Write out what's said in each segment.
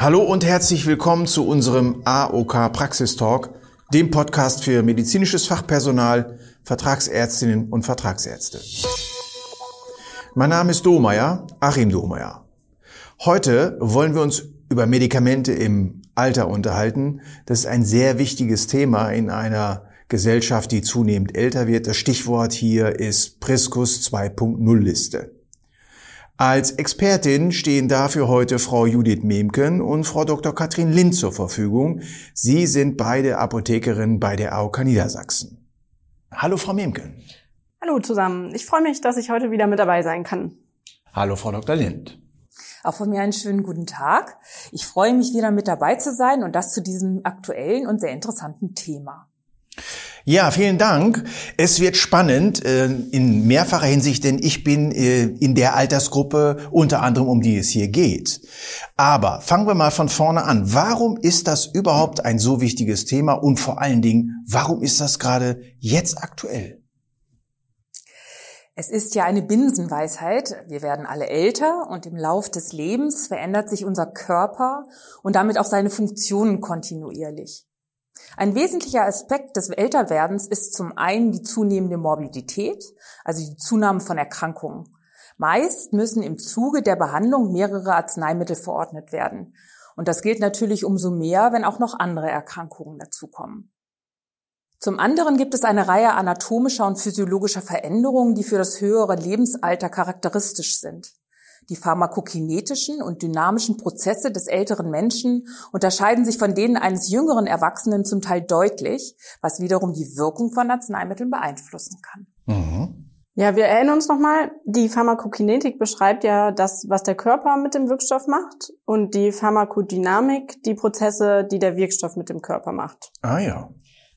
Hallo und herzlich willkommen zu unserem AOK Praxistalk, dem Podcast für medizinisches Fachpersonal, Vertragsärztinnen und Vertragsärzte. Mein Name ist Domeyer, Achim Domeyer. Heute wollen wir uns über Medikamente im Alter unterhalten. Das ist ein sehr wichtiges Thema in einer Gesellschaft, die zunehmend älter wird. Das Stichwort hier ist Priscus 2.0 Liste. Als Expertin stehen dafür heute Frau Judith Memken und Frau Dr. Katrin Lind zur Verfügung. Sie sind beide Apothekerinnen bei der AOK Niedersachsen. Hallo, Frau Memken. Hallo zusammen. Ich freue mich, dass ich heute wieder mit dabei sein kann. Hallo, Frau Dr. Lind. Auch von mir einen schönen guten Tag. Ich freue mich wieder mit dabei zu sein und das zu diesem aktuellen und sehr interessanten Thema. Ja, vielen Dank. Es wird spannend äh, in mehrfacher Hinsicht, denn ich bin äh, in der Altersgruppe unter anderem, um die es hier geht. Aber fangen wir mal von vorne an. Warum ist das überhaupt ein so wichtiges Thema und vor allen Dingen, warum ist das gerade jetzt aktuell? Es ist ja eine Binsenweisheit. Wir werden alle älter und im Lauf des Lebens verändert sich unser Körper und damit auch seine Funktionen kontinuierlich. Ein wesentlicher Aspekt des Älterwerdens ist zum einen die zunehmende Morbidität, also die Zunahme von Erkrankungen. Meist müssen im Zuge der Behandlung mehrere Arzneimittel verordnet werden. Und das gilt natürlich umso mehr, wenn auch noch andere Erkrankungen dazukommen. Zum anderen gibt es eine Reihe anatomischer und physiologischer Veränderungen, die für das höhere Lebensalter charakteristisch sind. Die pharmakokinetischen und dynamischen Prozesse des älteren Menschen unterscheiden sich von denen eines jüngeren Erwachsenen zum Teil deutlich, was wiederum die Wirkung von Arzneimitteln beeinflussen kann. Mhm. Ja, wir erinnern uns nochmal, die Pharmakokinetik beschreibt ja das, was der Körper mit dem Wirkstoff macht und die Pharmakodynamik die Prozesse, die der Wirkstoff mit dem Körper macht. Ah ja.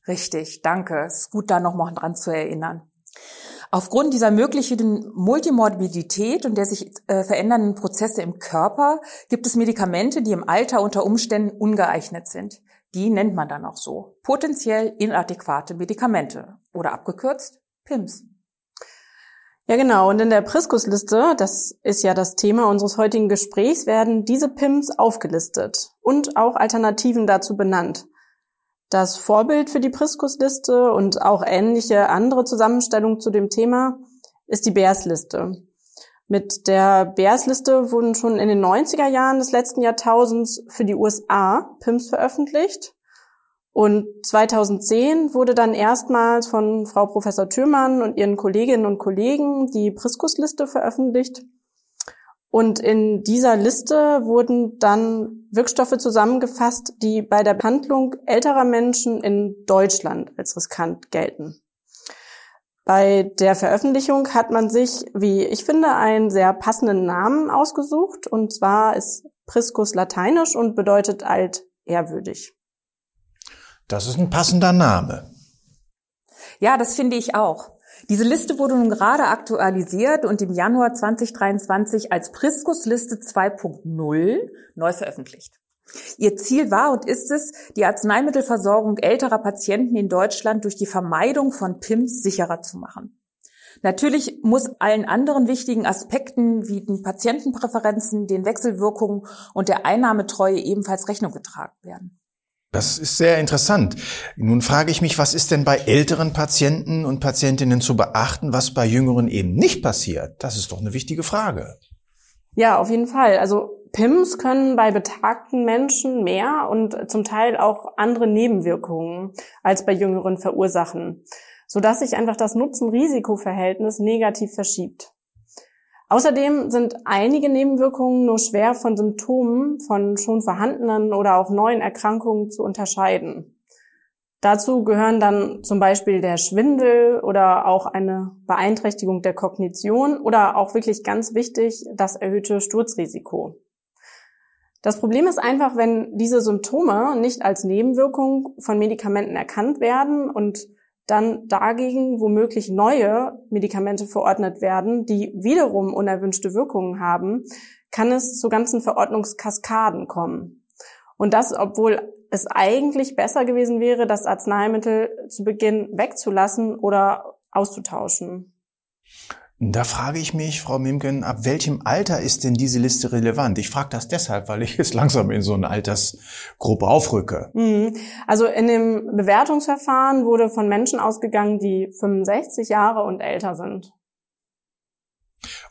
Richtig, danke. Es ist gut, da nochmal dran zu erinnern. Aufgrund dieser möglichen Multimorbidität und der sich äh, verändernden Prozesse im Körper gibt es Medikamente, die im Alter unter Umständen ungeeignet sind. Die nennt man dann auch so. Potenziell inadäquate Medikamente oder abgekürzt PIMS. Ja, genau. Und in der Priskus-Liste, das ist ja das Thema unseres heutigen Gesprächs, werden diese PIMS aufgelistet und auch Alternativen dazu benannt. Das Vorbild für die Priskus-Liste und auch ähnliche andere Zusammenstellungen zu dem Thema ist die Bears-Liste. Mit der Bears-Liste wurden schon in den 90er Jahren des letzten Jahrtausends für die USA PIMS veröffentlicht. Und 2010 wurde dann erstmals von Frau Professor Thürmann und ihren Kolleginnen und Kollegen die Priskus-Liste veröffentlicht. Und in dieser Liste wurden dann Wirkstoffe zusammengefasst, die bei der Behandlung älterer Menschen in Deutschland als riskant gelten. Bei der Veröffentlichung hat man sich, wie ich finde, einen sehr passenden Namen ausgesucht. Und zwar ist Priscus lateinisch und bedeutet alt ehrwürdig. Das ist ein passender Name. Ja, das finde ich auch. Diese Liste wurde nun gerade aktualisiert und im Januar 2023 als Priscus-Liste 2.0 neu veröffentlicht. Ihr Ziel war und ist es, die Arzneimittelversorgung älterer Patienten in Deutschland durch die Vermeidung von PIMS sicherer zu machen. Natürlich muss allen anderen wichtigen Aspekten wie den Patientenpräferenzen, den Wechselwirkungen und der Einnahmetreue ebenfalls Rechnung getragen werden. Das ist sehr interessant. Nun frage ich mich, was ist denn bei älteren Patienten und Patientinnen zu beachten, was bei jüngeren eben nicht passiert? Das ist doch eine wichtige Frage. Ja, auf jeden Fall. Also PIMS können bei betagten Menschen mehr und zum Teil auch andere Nebenwirkungen als bei jüngeren verursachen, sodass sich einfach das Nutzen-Risiko-Verhältnis negativ verschiebt. Außerdem sind einige Nebenwirkungen nur schwer von Symptomen von schon vorhandenen oder auch neuen Erkrankungen zu unterscheiden. Dazu gehören dann zum Beispiel der Schwindel oder auch eine Beeinträchtigung der Kognition oder auch wirklich ganz wichtig das erhöhte Sturzrisiko. Das Problem ist einfach, wenn diese Symptome nicht als Nebenwirkung von Medikamenten erkannt werden und dann dagegen womöglich neue Medikamente verordnet werden, die wiederum unerwünschte Wirkungen haben, kann es zu ganzen Verordnungskaskaden kommen. Und das, obwohl es eigentlich besser gewesen wäre, das Arzneimittel zu Beginn wegzulassen oder auszutauschen. Da frage ich mich, Frau Mimken, ab welchem Alter ist denn diese Liste relevant? Ich frage das deshalb, weil ich jetzt langsam in so eine Altersgruppe aufrücke. Mhm. Also in dem Bewertungsverfahren wurde von Menschen ausgegangen, die 65 Jahre und älter sind.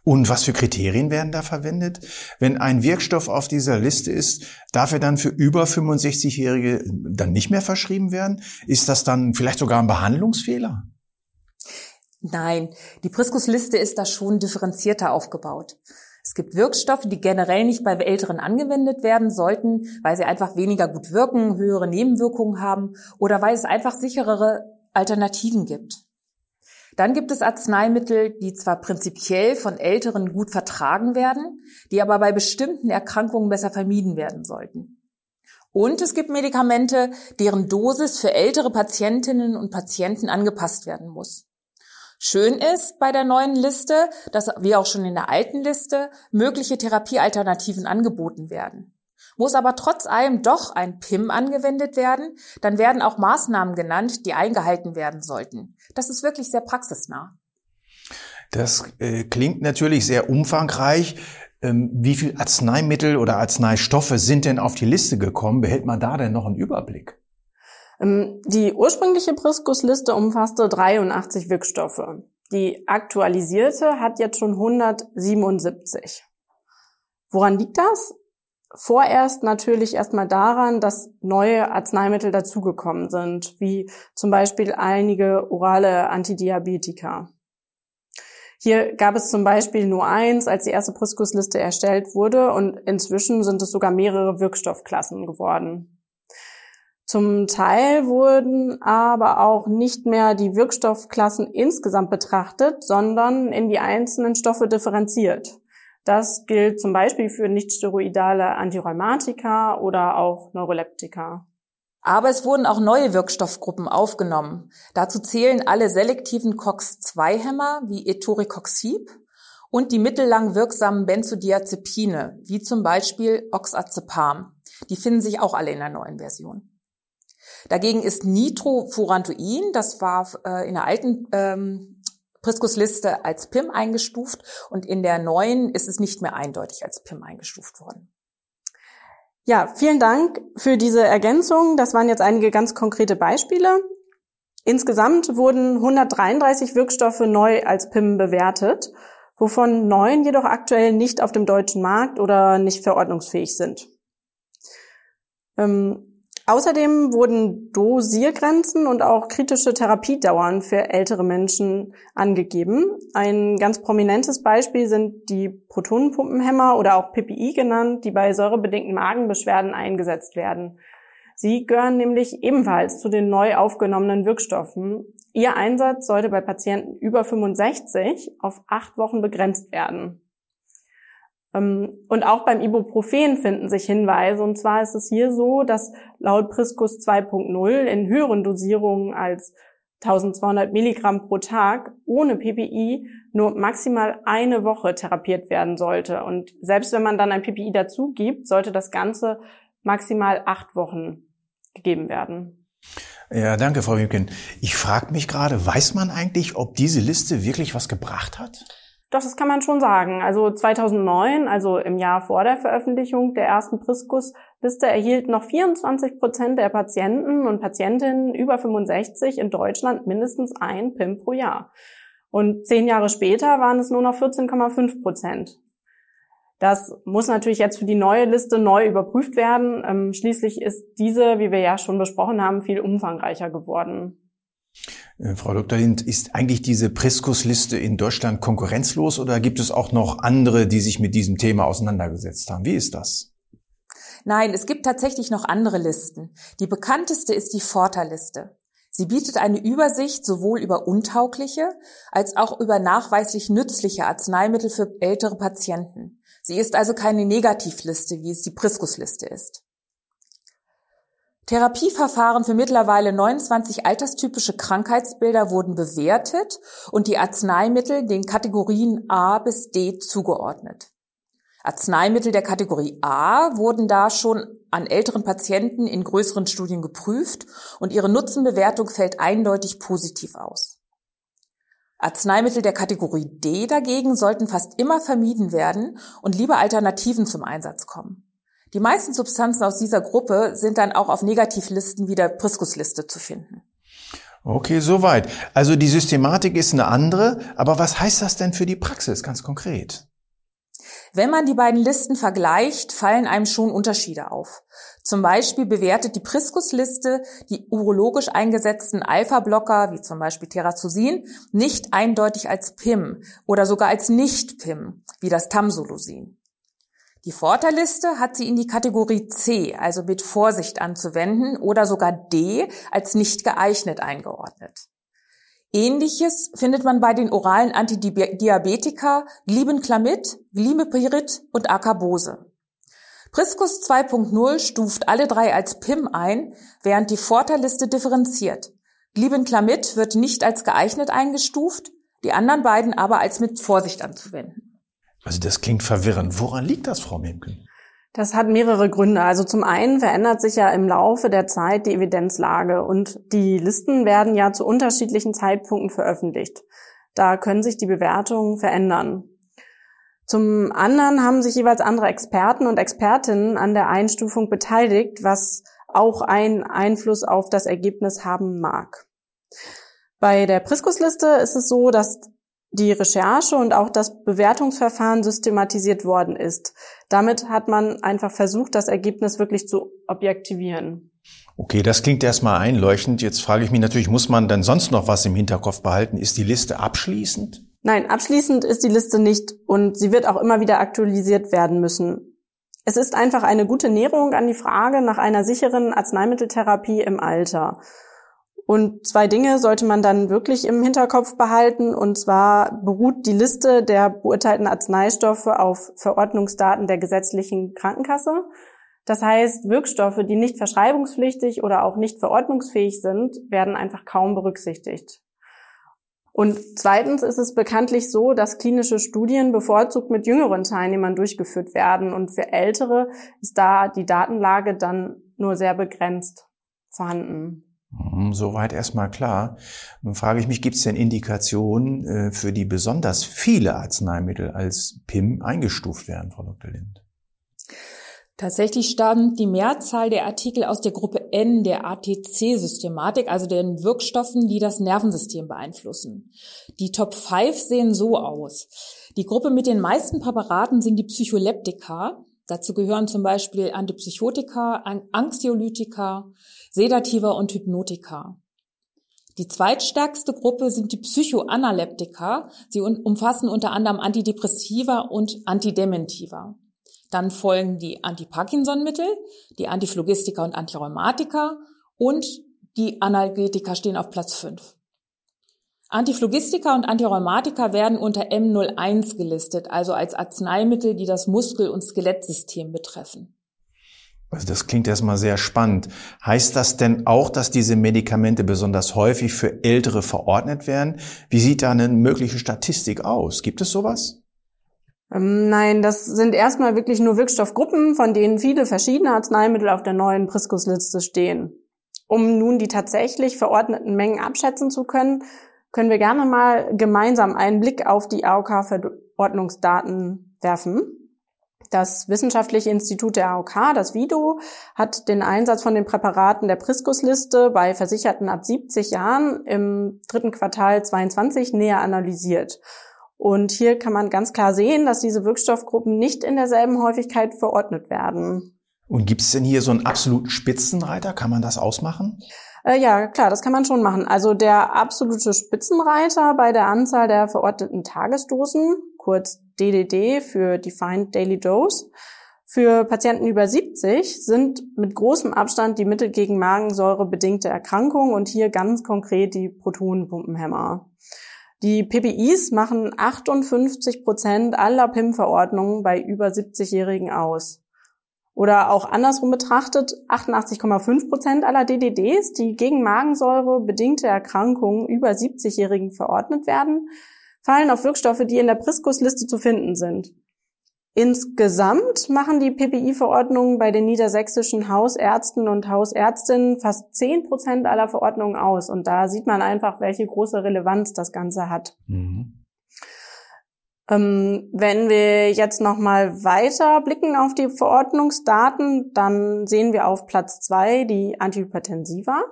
Und was für Kriterien werden da verwendet? Wenn ein Wirkstoff auf dieser Liste ist, darf er dann für über 65-Jährige dann nicht mehr verschrieben werden? Ist das dann vielleicht sogar ein Behandlungsfehler? Nein, die Priskusliste ist da schon differenzierter aufgebaut. Es gibt Wirkstoffe, die generell nicht bei Älteren angewendet werden sollten, weil sie einfach weniger gut wirken, höhere Nebenwirkungen haben oder weil es einfach sicherere Alternativen gibt. Dann gibt es Arzneimittel, die zwar prinzipiell von Älteren gut vertragen werden, die aber bei bestimmten Erkrankungen besser vermieden werden sollten. Und es gibt Medikamente, deren Dosis für ältere Patientinnen und Patienten angepasst werden muss. Schön ist bei der neuen Liste, dass wie auch schon in der alten Liste mögliche Therapiealternativen angeboten werden. Muss aber trotz allem doch ein PIM angewendet werden, dann werden auch Maßnahmen genannt, die eingehalten werden sollten. Das ist wirklich sehr praxisnah. Das äh, klingt natürlich sehr umfangreich. Ähm, wie viel Arzneimittel oder Arzneistoffe sind denn auf die Liste gekommen? Behält man da denn noch einen Überblick? Ähm, die ursprüngliche Priskus-Liste umfasste 83 Wirkstoffe. Die aktualisierte hat jetzt schon 177. Woran liegt das? Vorerst natürlich erstmal daran, dass neue Arzneimittel dazugekommen sind, wie zum Beispiel einige orale Antidiabetika. Hier gab es zum Beispiel nur eins, als die erste Priskusliste erstellt wurde und inzwischen sind es sogar mehrere Wirkstoffklassen geworden. Zum Teil wurden aber auch nicht mehr die Wirkstoffklassen insgesamt betrachtet, sondern in die einzelnen Stoffe differenziert. Das gilt zum Beispiel für nichtsteroidale Antirheumatika oder auch Neuroleptika. Aber es wurden auch neue Wirkstoffgruppen aufgenommen. Dazu zählen alle selektiven COX-2-Hämmer wie Etoricoxib und die mittellang wirksamen Benzodiazepine, wie zum Beispiel Oxazepam. Die finden sich auch alle in der neuen Version. Dagegen ist Nitrofurantoin, das war äh, in der alten ähm, Priskusliste als PIM eingestuft und in der neuen ist es nicht mehr eindeutig als PIM eingestuft worden. Ja, vielen Dank für diese Ergänzung. Das waren jetzt einige ganz konkrete Beispiele. Insgesamt wurden 133 Wirkstoffe neu als PIM bewertet, wovon neun jedoch aktuell nicht auf dem deutschen Markt oder nicht verordnungsfähig sind. Ähm, Außerdem wurden Dosiergrenzen und auch kritische Therapiedauern für ältere Menschen angegeben. Ein ganz prominentes Beispiel sind die Protonenpumpenhämmer oder auch PPI genannt, die bei säurebedingten Magenbeschwerden eingesetzt werden. Sie gehören nämlich ebenfalls zu den neu aufgenommenen Wirkstoffen. Ihr Einsatz sollte bei Patienten über 65 auf acht Wochen begrenzt werden. Ähm, und auch beim Ibuprofen finden sich Hinweise. Und zwar ist es hier so, dass laut Priskus 2.0 in höheren Dosierungen als 1200 Milligramm pro Tag ohne PPI nur maximal eine Woche therapiert werden sollte. Und selbst wenn man dann ein PPI dazu gibt, sollte das Ganze maximal acht Wochen gegeben werden. Ja, danke, Frau Wiebken. Ich frage mich gerade, weiß man eigentlich, ob diese Liste wirklich was gebracht hat? Doch, das kann man schon sagen. Also 2009, also im Jahr vor der Veröffentlichung der ersten Priskus-Liste, erhielt noch 24 Prozent der Patienten und Patientinnen über 65 in Deutschland mindestens ein PIM pro Jahr. Und zehn Jahre später waren es nur noch 14,5 Prozent. Das muss natürlich jetzt für die neue Liste neu überprüft werden. Ähm, schließlich ist diese, wie wir ja schon besprochen haben, viel umfangreicher geworden. Äh, Frau Dr. Lind, ist eigentlich diese Priskus-Liste in Deutschland konkurrenzlos oder gibt es auch noch andere, die sich mit diesem Thema auseinandergesetzt haben? Wie ist das? Nein, es gibt tatsächlich noch andere Listen. Die bekannteste ist die Forta-Liste. Sie bietet eine Übersicht sowohl über untaugliche als auch über nachweislich nützliche Arzneimittel für ältere Patienten. Sie ist also keine Negativliste, wie es die Priskus-Liste ist. Therapieverfahren für mittlerweile 29 alterstypische Krankheitsbilder wurden bewertet und die Arzneimittel den Kategorien A bis D zugeordnet. Arzneimittel der Kategorie A wurden da schon an älteren Patienten in größeren Studien geprüft und ihre Nutzenbewertung fällt eindeutig positiv aus. Arzneimittel der Kategorie D dagegen sollten fast immer vermieden werden und lieber Alternativen zum Einsatz kommen. Die meisten Substanzen aus dieser Gruppe sind dann auch auf Negativlisten wie der Priskusliste zu finden. Okay, soweit. Also die Systematik ist eine andere, aber was heißt das denn für die Praxis ganz konkret? Wenn man die beiden Listen vergleicht, fallen einem schon Unterschiede auf. Zum Beispiel bewertet die Priskus-Liste die urologisch eingesetzten Alpha-Blocker, wie zum Beispiel Terazosin, nicht eindeutig als PIM oder sogar als Nicht-PIM, wie das Tamsulosin. Die Vorteilliste hat sie in die Kategorie C, also mit Vorsicht anzuwenden, oder sogar D als nicht geeignet eingeordnet. Ähnliches findet man bei den oralen Antidiabetika Glibenclamid, Glimepirid und Acarbose. Priscus 2.0 stuft alle drei als PIM ein, während die Vorteilliste differenziert. Glibenclamid wird nicht als geeignet eingestuft, die anderen beiden aber als mit Vorsicht anzuwenden. Also das klingt verwirrend. Woran liegt das, Frau Memken? Das hat mehrere Gründe. Also zum einen verändert sich ja im Laufe der Zeit die Evidenzlage und die Listen werden ja zu unterschiedlichen Zeitpunkten veröffentlicht. Da können sich die Bewertungen verändern. Zum anderen haben sich jeweils andere Experten und Expertinnen an der Einstufung beteiligt, was auch einen Einfluss auf das Ergebnis haben mag. Bei der Priskus-Liste ist es so, dass die Recherche und auch das Bewertungsverfahren systematisiert worden ist. Damit hat man einfach versucht, das Ergebnis wirklich zu objektivieren. Okay, das klingt erstmal einleuchtend. Jetzt frage ich mich natürlich, muss man denn sonst noch was im Hinterkopf behalten? Ist die Liste abschließend? Nein, abschließend ist die Liste nicht und sie wird auch immer wieder aktualisiert werden müssen. Es ist einfach eine gute Näherung an die Frage nach einer sicheren Arzneimitteltherapie im Alter. Und zwei Dinge sollte man dann wirklich im Hinterkopf behalten. Und zwar beruht die Liste der beurteilten Arzneistoffe auf Verordnungsdaten der gesetzlichen Krankenkasse. Das heißt, Wirkstoffe, die nicht verschreibungspflichtig oder auch nicht verordnungsfähig sind, werden einfach kaum berücksichtigt. Und zweitens ist es bekanntlich so, dass klinische Studien bevorzugt mit jüngeren Teilnehmern durchgeführt werden. Und für Ältere ist da die Datenlage dann nur sehr begrenzt vorhanden. Hm, soweit erstmal klar. Nun frage ich mich, gibt es denn Indikationen äh, für die besonders viele Arzneimittel als PIM eingestuft werden, Frau Dr. Lind? Tatsächlich stammt die Mehrzahl der Artikel aus der Gruppe N der ATC-Systematik, also den Wirkstoffen, die das Nervensystem beeinflussen. Die Top 5 sehen so aus. Die Gruppe mit den meisten Präparaten sind die Psycholeptika. Dazu gehören zum Beispiel Antipsychotika, Anxiolytika, Sedativa und Hypnotika. Die zweitstärkste Gruppe sind die Psychoanaleptika. Sie umfassen unter anderem Antidepressiva und Antidementiva. Dann folgen die Antiparkinson-Mittel, die Antiphlogistika und Antirheumatika und die Analgetika stehen auf Platz 5. Antiphlogistika und Antirheumatika werden unter M01 gelistet, also als Arzneimittel, die das Muskel- und Skelettsystem betreffen. Also das klingt erstmal sehr spannend. Heißt das denn auch, dass diese Medikamente besonders häufig für Ältere verordnet werden? Wie sieht da eine mögliche Statistik aus? Gibt es sowas? Ähm, nein, das sind erstmal wirklich nur Wirkstoffgruppen, von denen viele verschiedene Arzneimittel auf der neuen Priskus-Liste stehen. Um nun die tatsächlich verordneten Mengen abschätzen zu können, können wir gerne mal gemeinsam einen Blick auf die AOK-Verordnungsdaten werfen. Das Wissenschaftliche Institut der AOK, das VIDO, hat den Einsatz von den Präparaten der Priskus-Liste bei Versicherten ab 70 Jahren im dritten Quartal 22 näher analysiert. Und hier kann man ganz klar sehen, dass diese Wirkstoffgruppen nicht in derselben Häufigkeit verordnet werden. Und gibt es denn hier so einen absoluten Spitzenreiter? Kann man das ausmachen? Äh, ja, klar, das kann man schon machen. Also der absolute Spitzenreiter bei der Anzahl der verordneten Tagesdosen, kurz DDD für Defined Daily Dose, für Patienten über 70 sind mit großem Abstand die Mittel gegen Magensäure bedingte Erkrankungen und hier ganz konkret die Protonenpumpenhämmer. Die PPIs machen 58 Prozent aller PIM-Verordnungen bei über 70-Jährigen aus. Oder auch andersrum betrachtet, 88,5 Prozent aller DDDs, die gegen Magensäure bedingte Erkrankungen über 70-Jährigen verordnet werden, fallen auf Wirkstoffe, die in der Priskus-Liste zu finden sind. Insgesamt machen die PPI-Verordnungen bei den niedersächsischen Hausärzten und Hausärztinnen fast 10 Prozent aller Verordnungen aus. Und da sieht man einfach, welche große Relevanz das Ganze hat. Mhm. Ähm, wenn wir jetzt nochmal weiter blicken auf die Verordnungsdaten, dann sehen wir auf Platz zwei die Antihypertensiva.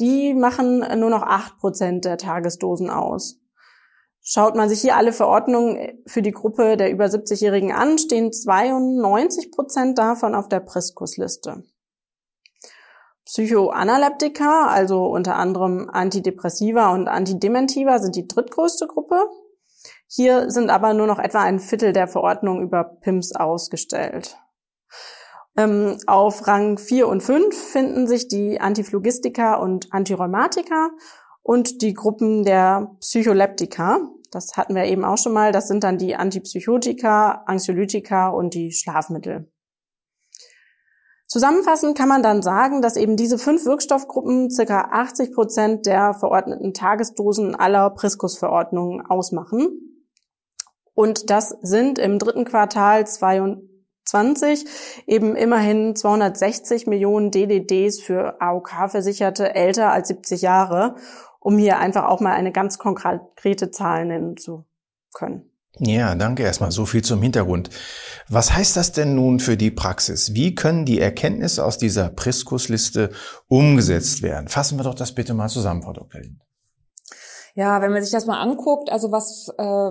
Die machen nur noch 8 Prozent der Tagesdosen aus. Schaut man sich hier alle Verordnungen für die Gruppe der über 70-Jährigen an, stehen 92 Prozent davon auf der Priskusliste. Psychoanaleptika, also unter anderem Antidepressiva und Antidementiva, sind die drittgrößte Gruppe. Hier sind aber nur noch etwa ein Viertel der Verordnungen über PIMS ausgestellt. Ähm, auf Rang 4 und 5 finden sich die Antiphlogistika und Antirheumatika und die Gruppen der Psycholeptika. Das hatten wir eben auch schon mal. Das sind dann die Antipsychotika, Anxiolytika und die Schlafmittel. Zusammenfassend kann man dann sagen, dass eben diese fünf Wirkstoffgruppen circa 80 Prozent der verordneten Tagesdosen aller Priskus-Verordnungen ausmachen. Und das sind im dritten Quartal 2020 eben immerhin 260 Millionen DDDs für AOK-Versicherte älter als 70 Jahre um hier einfach auch mal eine ganz konkrete Zahl nennen zu können. Ja, danke erstmal. So viel zum Hintergrund. Was heißt das denn nun für die Praxis? Wie können die Erkenntnisse aus dieser Priskus-Liste umgesetzt werden? Fassen wir doch das bitte mal zusammen, Frau Dr. Lind. Ja, wenn man sich das mal anguckt, also was äh,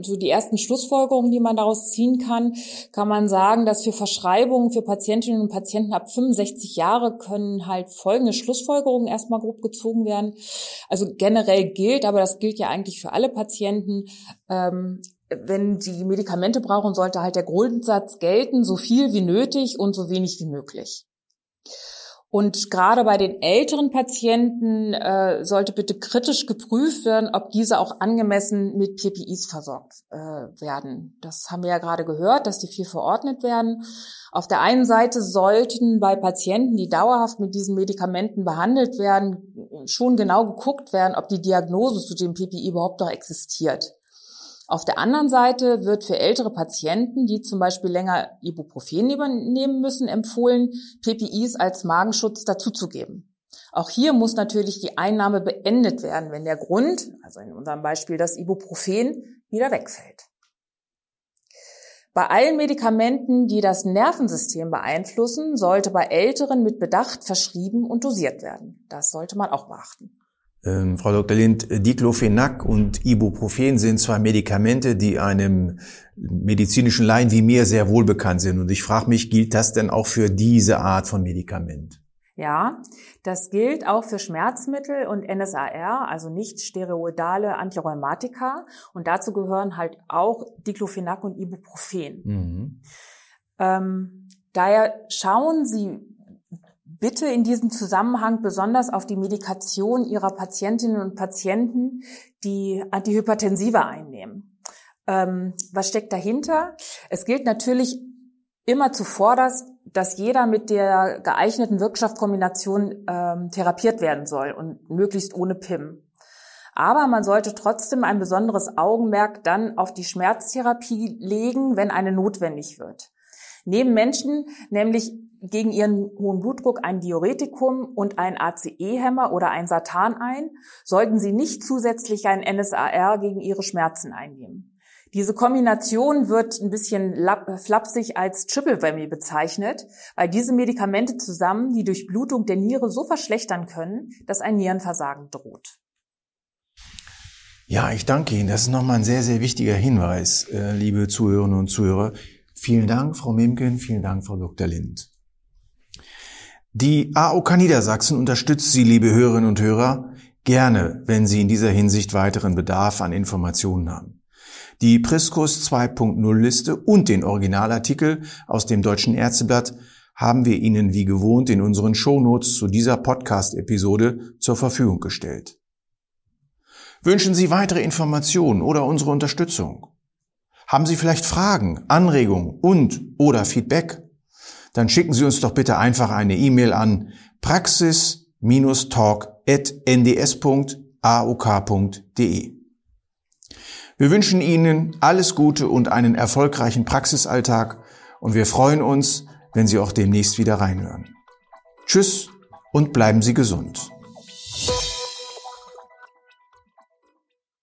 so die ersten Schlussfolgerungen, die man daraus ziehen kann, kann man sagen, dass für Verschreibungen für Patientinnen und Patienten ab 65 Jahre können halt folgende Schlussfolgerungen erstmal grob gezogen werden. Also generell gilt, aber das gilt ja eigentlich für alle Patienten, ähm, wenn die Medikamente brauchen, sollte halt der Grundsatz gelten, so viel wie nötig und so wenig wie möglich. Und gerade bei den älteren Patienten äh, sollte bitte kritisch geprüft werden, ob diese auch angemessen mit PPIs versorgt äh, werden. Das haben wir ja gerade gehört, dass die viel verordnet werden. Auf der einen Seite sollten bei Patienten, die dauerhaft mit diesen Medikamenten behandelt werden, schon genau geguckt werden, ob die Diagnose zu dem PPI überhaupt noch existiert. Auf der anderen Seite wird für ältere Patienten, die zum Beispiel länger Ibuprofen nehmen müssen, empfohlen, PPIs als Magenschutz dazuzugeben. Auch hier muss natürlich die Einnahme beendet werden, wenn der Grund, also in unserem Beispiel das Ibuprofen, wieder wegfällt. Bei allen Medikamenten, die das Nervensystem beeinflussen, sollte bei Älteren mit Bedacht verschrieben und dosiert werden. Das sollte man auch beachten. Ähm, Frau Dr. Lind, Diclofenac und Ibuprofen sind zwei Medikamente, die einem medizinischen Laien wie mir sehr wohl bekannt sind. Und ich frage mich, gilt das denn auch für diese Art von Medikament? Ja, das gilt auch für Schmerzmittel und NSAR, also nicht steroidale Antirheumatika. Und dazu gehören halt auch Diclofenac und Ibuprofen. Mhm. Ähm, daher schauen Sie bitte in diesem Zusammenhang besonders auf die Medikation Ihrer Patientinnen und Patienten, die Antihypertensive einnehmen. Ähm, was steckt dahinter? Es gilt natürlich immer zuvorderst, dass jeder mit der geeigneten Wirkstoffkombination ähm, therapiert werden soll und möglichst ohne PIM. Aber man sollte trotzdem ein besonderes Augenmerk dann auf die Schmerztherapie legen, wenn eine notwendig wird. Neben Menschen nämlich gegen ihren hohen Blutdruck ein Diuretikum und ein ACE-Hämmer oder ein Satan ein, sollten sie nicht zusätzlich ein NSAR gegen ihre Schmerzen einnehmen. Diese Kombination wird ein bisschen flapsig als Triple Whammy bezeichnet, weil diese Medikamente zusammen die Durchblutung der Niere so verschlechtern können, dass ein Nierenversagen droht. Ja, ich danke Ihnen. Das ist nochmal ein sehr, sehr wichtiger Hinweis, äh, liebe Zuhörerinnen und Zuhörer. Vielen Dank, Frau Mimken. Vielen Dank, Frau Dr. Lind. Die AOK Niedersachsen unterstützt Sie, liebe Hörerinnen und Hörer, gerne, wenn Sie in dieser Hinsicht weiteren Bedarf an Informationen haben. Die Priskus 2.0 Liste und den Originalartikel aus dem Deutschen Ärzteblatt haben wir Ihnen wie gewohnt in unseren Shownotes zu dieser Podcast-Episode zur Verfügung gestellt. Wünschen Sie weitere Informationen oder unsere Unterstützung? Haben Sie vielleicht Fragen, Anregungen und oder Feedback? Dann schicken Sie uns doch bitte einfach eine E-Mail an praxis-talk.nds.auk.de. Wir wünschen Ihnen alles Gute und einen erfolgreichen Praxisalltag und wir freuen uns, wenn Sie auch demnächst wieder reinhören. Tschüss und bleiben Sie gesund.